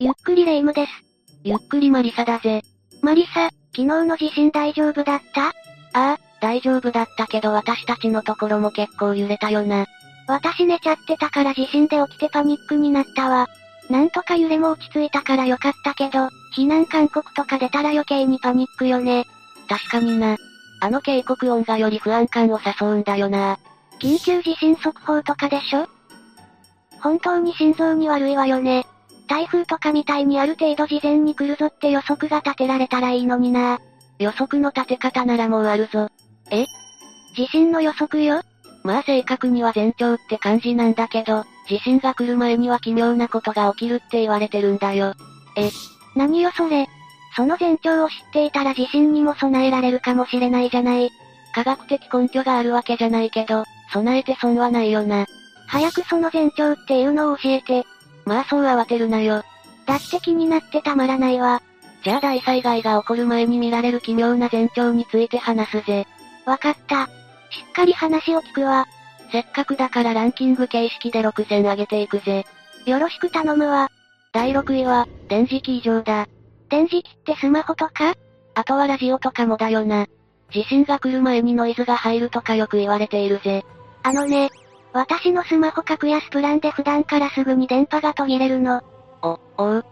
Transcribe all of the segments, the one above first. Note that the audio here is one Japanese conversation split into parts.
ゆっくりレ夢ムです。ゆっくりマリサだぜ。マリサ、昨日の地震大丈夫だった？ああ、大丈夫だったけど私たちのところも結構揺れたよな。私寝ちゃってたから地震で起きてパニックになったわ。なんとか揺れも落ち着いたからよかったけど、避難勧告とか出たら余計にパニックよね。確かにな。あの警告音がより不安感を誘うんだよな。緊急地震速報とかでしょ？本当に心臓に悪いわよね。台風とかみたいにある程度事前に来るぞって予測が立てられたらいいのにな。予測の立て方ならもうあるぞ。え？地震の予測よまあ正確には前兆って感じなんだけど、地震が来る前には奇妙なことが起きるって言われてるんだよ。え、何よそれ。その前兆を知っていたら地震にも備えられるかもしれないじゃない。科学的根拠があるわけじゃないけど、備えて損はないよな。早くその前兆っていうのを教えて。まあそう慌てるなよ。だって気になってたまらないわ。じゃあ大災害が起こる前に見られる奇妙な前兆について話すぜ。わかった。しっかり話を聞くわ。せっかくだからランキング形式で6選上げていくぜ。よろしく頼むわ。第6位は、電磁気異常だ。電磁気ってスマホとか？あとはラジオとかもだよな。地震が来る前にノイズが入るとかよく言われているぜ。あのね、私のスマホ格安プランで普段からすぐに電波が途切れるの。お、おう。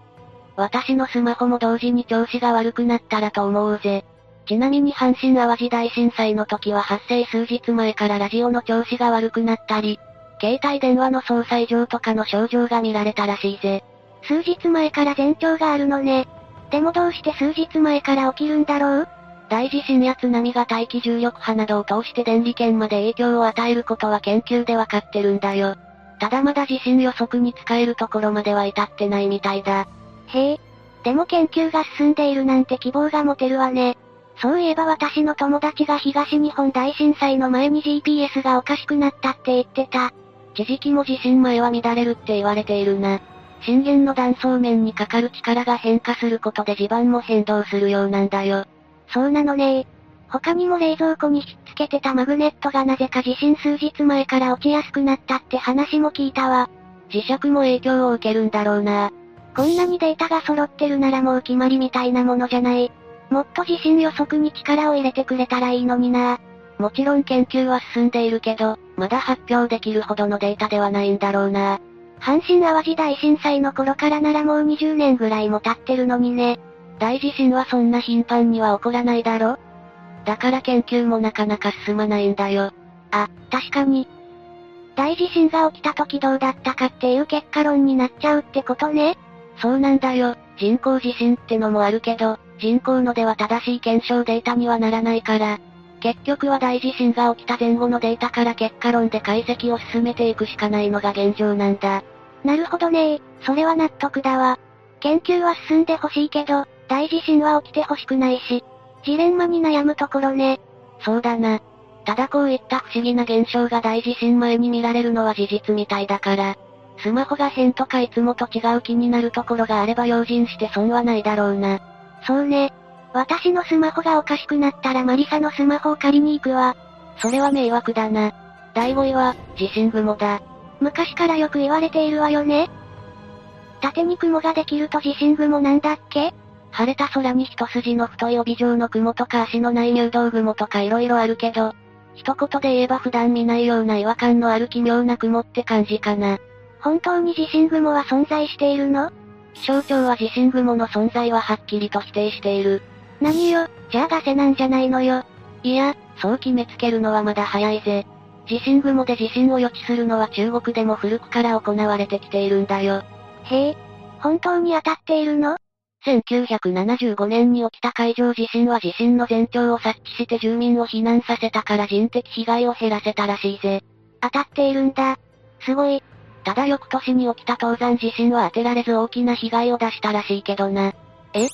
私のスマホも同時に調子が悪くなったらと思うぜ。ちなみに阪神淡路大震災の時は発生数日前からラジオの調子が悪くなったり、携帯電話の操作異常とかの症状が見られたらしいぜ。数日前から前兆があるのね。でもどうして数日前から起きるんだろう？大地震や津波が大気重力波などを通して電離圏まで影響を与えることは研究でわかってるんだよ。ただまだ地震予測に使えるところまでは至ってないみたいだ。へえ。でも研究が進んでいるなんて希望が持てるわね。そういえば私の友達が東日本大震災の前に GPS がおかしくなったって言ってた。地磁気も地震前は乱れるって言われているな。震源の断層面にかかる力が変化することで地盤も変動するようなんだよ。そうなのね他にも冷蔵庫にひっつけてたマグネットがなぜか地震数日前から落ちやすくなったって話も聞いたわ。磁石も影響を受けるんだろうな。こんなにデータが揃ってるならもう決まりみたいなものじゃない。もっと地震予測に力を入れてくれたらいいのにな。もちろん研究は進んでいるけど、まだ発表できるほどのデータではないんだろうな。阪神淡路大震災の頃からならもう20年ぐらいも経ってるのにね。大地震はそんな頻繁には起こらないだろ？だから研究もなかなか進まないんだよ。あ、確かに。大地震が起きた時どうだったかっていう結果論になっちゃうってことね。そうなんだよ。人工地震ってのもあるけど、人工のでは正しい検証データにはならないから、結局は大地震が起きた前後のデータから結果論で解析を進めていくしかないのが現状なんだ。なるほどねそれは納得だわ。研究は進んでほしいけど、大地震は起きてほしくないし、ジレンマに悩むところね。そうだな。ただこういった不思議な現象が大地震前に見られるのは事実みたいだから、スマホが変とかいつもと違う気になるところがあれば用心して損はないだろうな。そうね。私のスマホがおかしくなったらマリサのスマホを借りに行くわ。それは迷惑だな。第5位は、地震雲だ。昔からよく言われているわよね。縦に雲ができると地震雲なんだっけ？晴れた空に一筋の太い帯状の雲とか足のない入道雲とか色々あるけど、一言で言えば普段見ないような違和感のある奇妙な雲って感じかな。本当に地震雲は存在しているの？気象庁は地震雲の存在ははっきりと否定している。何よ、じゃあガセなんじゃないのよ。いや、そう決めつけるのはまだ早いぜ。地震雲で地震を予知するのは中国でも古くから行われてきているんだよ。へえ、本当に当たっているの？1975年に起きた海上地震は地震の前兆を察知して住民を避難させたから人的被害を減らせたらしいぜ。当たっているんだ。すごい。ただ翌年に起きた東山地震は当てられず大きな被害を出したらしいけどな。え？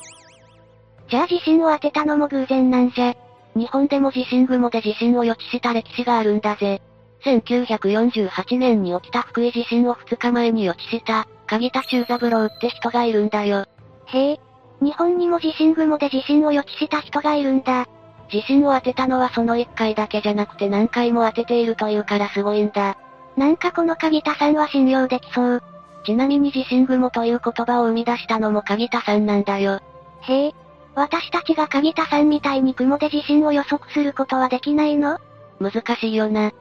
じゃあ地震を当てたのも偶然なんじゃ。日本でも地震雲で地震を予知した歴史があるんだぜ。1948年に起きた福井地震を2日前に予知した、鍵田中三郎って人がいるんだよ。へえ。日本にも地震雲で地震を予知した人がいるんだ。地震を当てたのはその1回だけじゃなくて何回も当てているというからすごいんだ。なんかこの鍵田さんは信用できそう。ちなみに地震雲という言葉を生み出したのも鍵田さんなんだよ。へえ。私たちが鍵田さんみたいに雲で地震を予測することはできないの？難しいよな。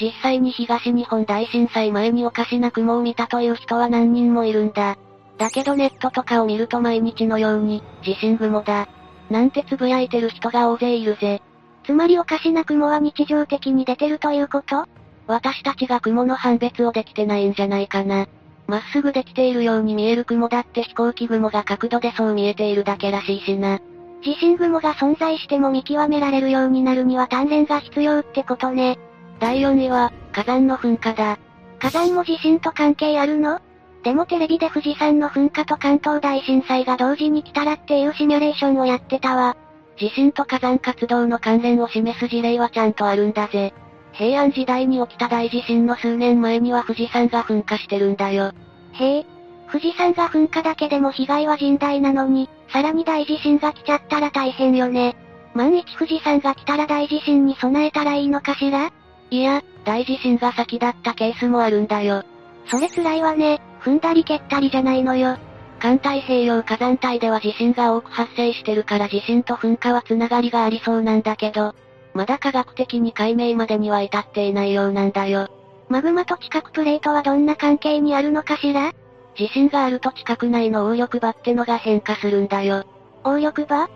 実際に東日本大震災前におかしな雲を見たという人は何人もいるんだ。だけどネットとかを見ると毎日のように、地震雲だ。なんて呟いてる人が大勢いるぜ。つまりおかしな雲は日常的に出てるということ？私たちが雲の判別をできてないんじゃないかな。まっすぐできているように見える雲だって飛行機雲が角度でそう見えているだけらしいしな。地震雲が存在しても見極められるようになるには鍛錬が必要ってことね。第4位は、火山の噴火だ。火山も地震と関係あるの？でもテレビで富士山の噴火と関東大震災が同時に来たらっていうシミュレーションをやってたわ。地震と火山活動の関連を示す事例はちゃんとあるんだぜ。平安時代に起きた大地震の数年前には富士山が噴火してるんだよ。へえ。富士山が噴火だけでも被害は甚大なのに、さらに大地震が来ちゃったら大変よね。万一富士山が来たら大地震に備えたらいいのかしら？いや、大地震が先だったケースもあるんだよ。それ辛いわね。踏んだり蹴ったりじゃないのよ。環太平洋火山帯では地震が多く発生してるから地震と噴火はつながりがありそうなんだけど、まだ科学的に解明までには至っていないようなんだよ。マグマと地殻プレートはどんな関係にあるのかしら？地震があると地殻内の応力場ってのが変化するんだよ。応力場？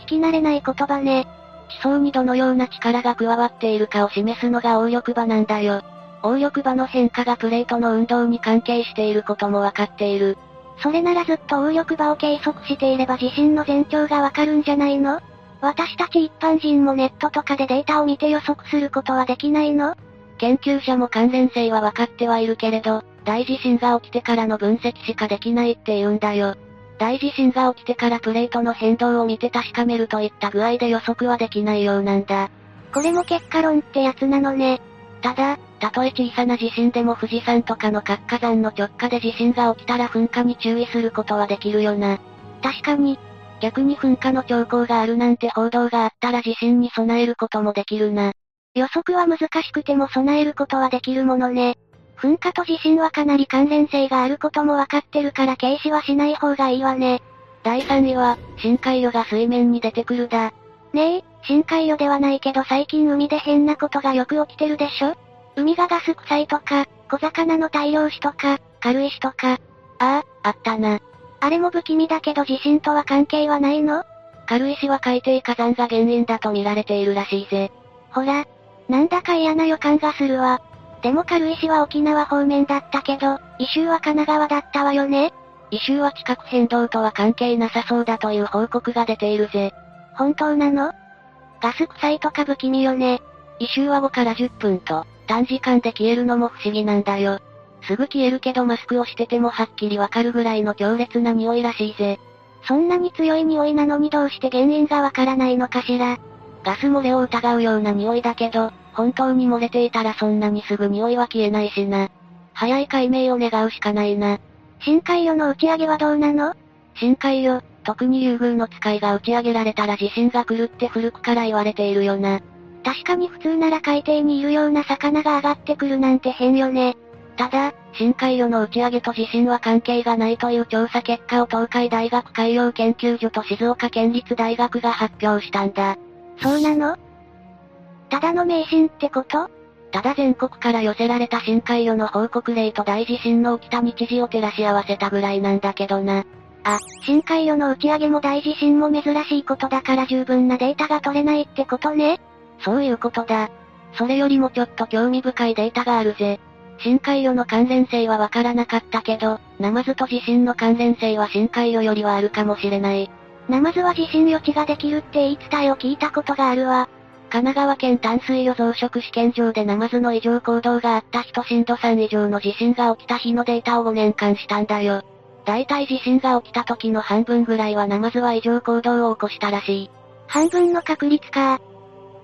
聞き慣れない言葉ね。地層にどのような力が加わっているかを示すのが応力場なんだよ。応力場の変化がプレートの運動に関係していることもわかっている。それならずっと応力場を計測していれば地震の前兆がわかるんじゃないの？私たち一般人もネットとかでデータを見て予測することはできないの？研究者も関連性はわかってはいるけれど、大地震が起きてからの分析しかできないって言うんだよ。大地震が起きてからプレートの変動を見て確かめるといった具合で予測はできないようなんだ。これも結果論ってやつなのね。ただ、たとえ小さな地震でも富士山とかの活火山の直下で地震が起きたら噴火に注意することはできるよな。確かに。逆に噴火の兆候があるなんて報道があったら地震に備えることもできるな。予測は難しくても備えることはできるものね。噴火と地震はかなり関連性があることもわかってるから軽視はしない方がいいわね。第3位は、深海魚が水面に出てくるだ。ねえ、深海魚ではないけど最近海で変なことがよく起きてるでしょ？海がガス臭いとか、小魚の大量死とか、軽石とか。ああ、あったな。あれも不気味だけど地震とは関係はないの？軽石は海底火山が原因だと見られているらしいぜ。ほら、なんだか嫌な予感がするわ。でも軽石は沖縄方面だったけど、異臭は神奈川だったわよね？異臭は地殻変動とは関係なさそうだという報告が出ているぜ。本当なの？ガス臭いとか不気味よね。異臭は5から10分と、短時間で消えるのも不思議なんだよ。すぐ消えるけどマスクをしててもはっきりわかるぐらいの強烈な匂いらしいぜ。そんなに強い匂いなのにどうして原因がわからないのかしら。ガス漏れを疑うような匂いだけど、本当に漏れていたらそんなにすぐ匂いは消えないしな。早い解明を願うしかないな。深海魚の打ち上げはどうなの？深海魚、特に優遇の使いが打ち上げられたら地震が来るって古くから言われているよな。確かに普通なら海底にいるような魚が上がってくるなんて変よね。ただ、深海魚の打ち上げと地震は関係がないという調査結果を東海大学海洋研究所と静岡県立大学が発表したんだ。そうなの？ただの迷信ってこと？ただ全国から寄せられた深海魚の報告例と大地震の起きた日時を照らし合わせたぐらいなんだけどな。あ、深海魚の打ち上げも大地震も珍しいことだから十分なデータが取れないってことね。そういうことだ。それよりもちょっと興味深いデータがあるぜ。深海魚の関連性はわからなかったけど、ナマズと地震の関連性は深海魚よりはあるかもしれない。ナマズは地震予知ができるって言い伝えを聞いたことがあるわ。神奈川県淡水魚増殖試験場でナマズの異常行動があった人震度3以上の地震が起きた日のデータを5年間したんだよ。だいたい地震が起きた時の半分ぐらいはナマズは異常行動を起こしたらしい。半分の確率か。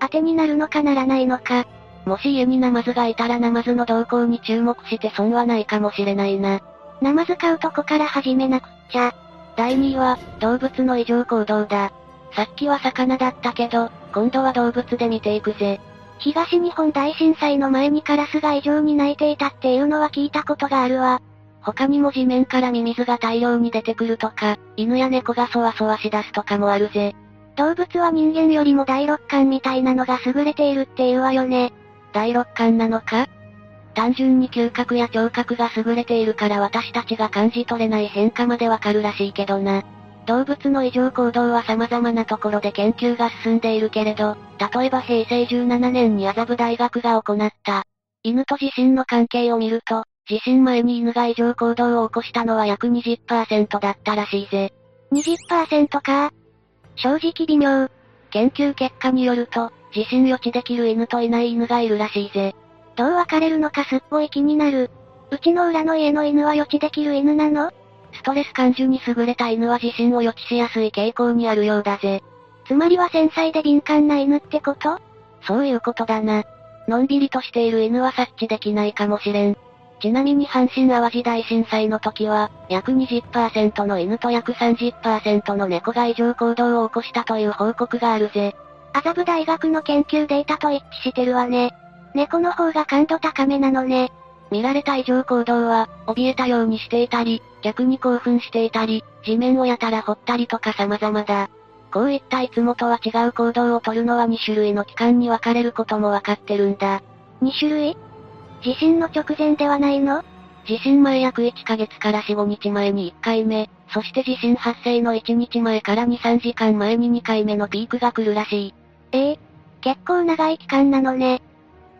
当てになるのかならないのか。もし家にナマズがいたらナマズの動向に注目して損はないかもしれないな。ナマズ買うとこから始めなくっちゃ。第2位は、動物の異常行動だ。さっきは魚だったけど、今度は動物で見ていくぜ。東日本大震災の前にカラスが異常に鳴いていたっていうのは聞いたことがあるわ。他にも地面からミミズが大量に出てくるとか、犬や猫がそわそわしだすとかもあるぜ。動物は人間よりも第六感みたいなのが優れているっていうわよね。第六感なのか？単純に嗅覚や聴覚が優れているから私たちが感じ取れない変化までわかるらしいけどな。動物の異常行動は様々なところで研究が進んでいるけれど、例えば平成17年に麻布大学が行った、犬と地震の関係を見ると、地震前に犬が異常行動を起こしたのは約20%だったらしいぜ。20%か正直微妙。研究結果によると、地震予知できる犬といない犬がいるらしいぜ。どう分かれるのかすっごい気になる。うちの裏の家の犬は予知できる犬なの？ストレス感受に優れた犬は地震を予知しやすい傾向にあるようだぜ。つまりは繊細で敏感な犬ってこと？そういうことだな。のんびりとしている犬は察知できないかもしれん。ちなみに阪神淡路大震災の時は、約20%の犬と約30%の猫が異常行動を起こしたという報告があるぜ。麻布大学の研究データと一致してるわね。猫の方が感度高めなのね。見られた異常行動は、怯えたようにしていたり、逆に興奮していたり、地面をやたら掘ったりとか様々だ。こういったいつもとは違う行動をとるのは2種類の期間に分かれることも分かってるんだ。2種類？地震の直前ではないの？地震前約1ヶ月から4、5日前に1回目、そして地震発生の1日前から2、3時間前に2回目のピークが来るらしい。ええ結構長い期間なのね。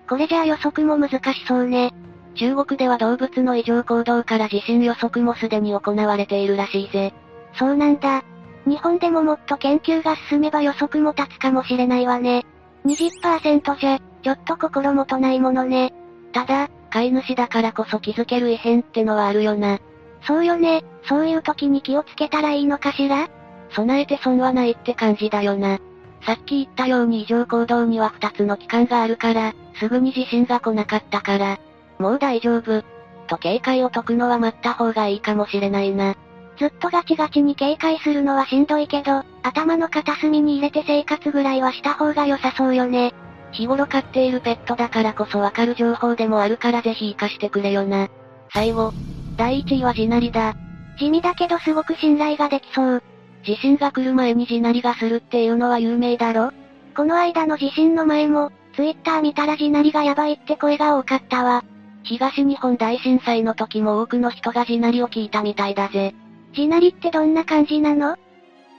これじゃあ予測も難しそうね。中国では動物の異常行動から地震予測もすでに行われているらしいぜ。そうなんだ。日本でももっと研究が進めば予測も立つかもしれないわね。20%じゃ、ちょっと心もとないものね。ただ、飼い主だからこそ気づける異変ってのはあるよな。そうよね、そういう時に気をつけたらいいのかしら？備えて損はないって感じだよな。さっき言ったように異常行動には2つの期間があるから、すぐに地震が来なかったから、もう大丈夫。と警戒を解くのは待った方がいいかもしれないな。ずっとガチガチに警戒するのはしんどいけど、頭の片隅に入れて生活ぐらいはした方が良さそうよね。日頃飼っているペットだからこそわかる情報でもあるからぜひ活かしてくれよな。最後。第1位は地鳴りだ。地味だけどすごく信頼ができそう。地震が来る前に地鳴りがするっていうのは有名だろ？この間の地震の前も、ツイッター見たら地鳴りがやばいって声が多かったわ。東日本大震災の時も多くの人が地鳴りを聞いたみたいだぜ。地鳴りってどんな感じなの？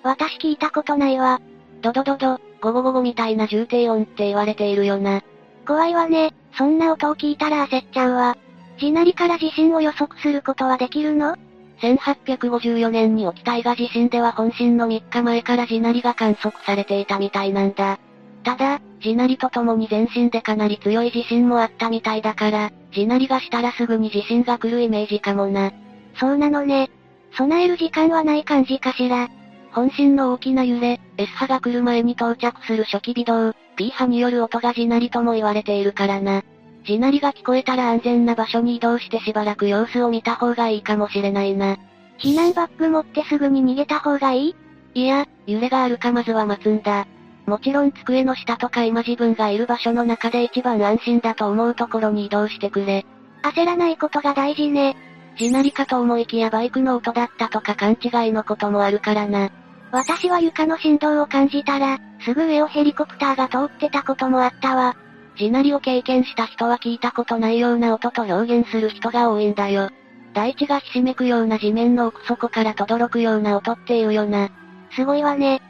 私聞いたことないわ。ドドドド、ゴゴゴゴみたいな重低音って言われているよな。怖いわね、そんな音を聞いたら焦っちゃうわ。地鳴りから地震を予測することはできるの？1854年に起きた伊賀地震では本震の3日前から地鳴りが観測されていたみたいなんだ。ただ、地鳴りとともに全身でかなり強い地震もあったみたいだから、地鳴りがしたらすぐに地震が来るイメージかもな。そうなのね。備える時間はない感じかしら。本震の大きな揺れ、S 波が来る前に到着する初期微動、P 波による音が地鳴りとも言われているからな。地鳴りが聞こえたら安全な場所に移動してしばらく様子を見た方がいいかもしれないな。避難バッグ持ってすぐに逃げた方がいい？いや、揺れがあるかまずは待つんだ。もちろん机の下とか今自分がいる場所の中で一番安心だと思うところに移動してくれ。焦らないことが大事ね。地鳴りかと思いきやバイクの音だったとか勘違いのこともあるからな。私は床の振動を感じたら、すぐ上をヘリコプターが通ってたこともあったわ。地鳴りを経験した人は聞いたことないような音と表現する人が多いんだよ。大地がひしめくような地面の奥底から轟くような音っていうよな。すごいわね。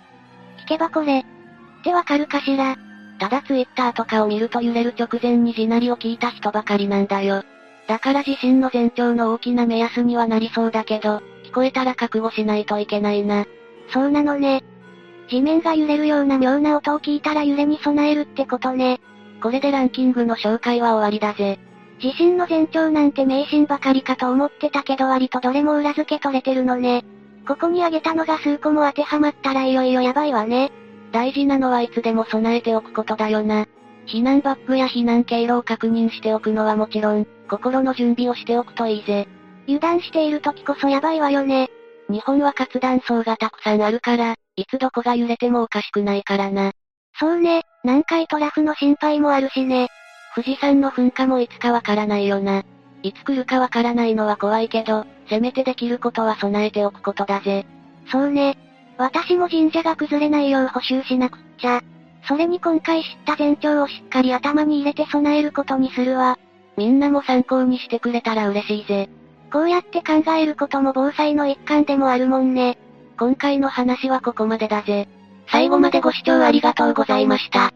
聞けばこれ。ってわかるかしら。ただツイッターとかを見ると揺れる直前に地鳴りを聞いた人ばかりなんだよ。だから地震の前兆の大きな目安にはなりそうだけど、聞こえたら覚悟しないといけないな。そうなのね。地面が揺れるような妙な音を聞いたら揺れに備えるってことね。これでランキングの紹介は終わりだぜ。地震の前兆なんて迷信ばかりかと思ってたけど割とどれも裏付け取れてるのね。ここに挙げたのが数個も当てはまったらいよいよやばいわね。大事なのはいつでも備えておくことだよな。避難バッグや避難経路を確認しておくのはもちろん、心の準備をしておくといいぜ。油断している時こそやばいわよね。日本は活断層がたくさんあるから、いつどこが揺れてもおかしくないからな。そうね、南海トラフの心配もあるしね。富士山の噴火もいつかわからないよな。いつ来るかわからないのは怖いけど、せめてできることは備えておくことだぜ。そうね。私も神社が崩れないよう補修しなくっちゃ。それに今回知った前兆をしっかり頭に入れて備えることにするわ。みんなも参考にしてくれたら嬉しいぜ。こうやって考えることも防災の一環でもあるもんね。今回の話はここまでだぜ。最後までご視聴ありがとうございました。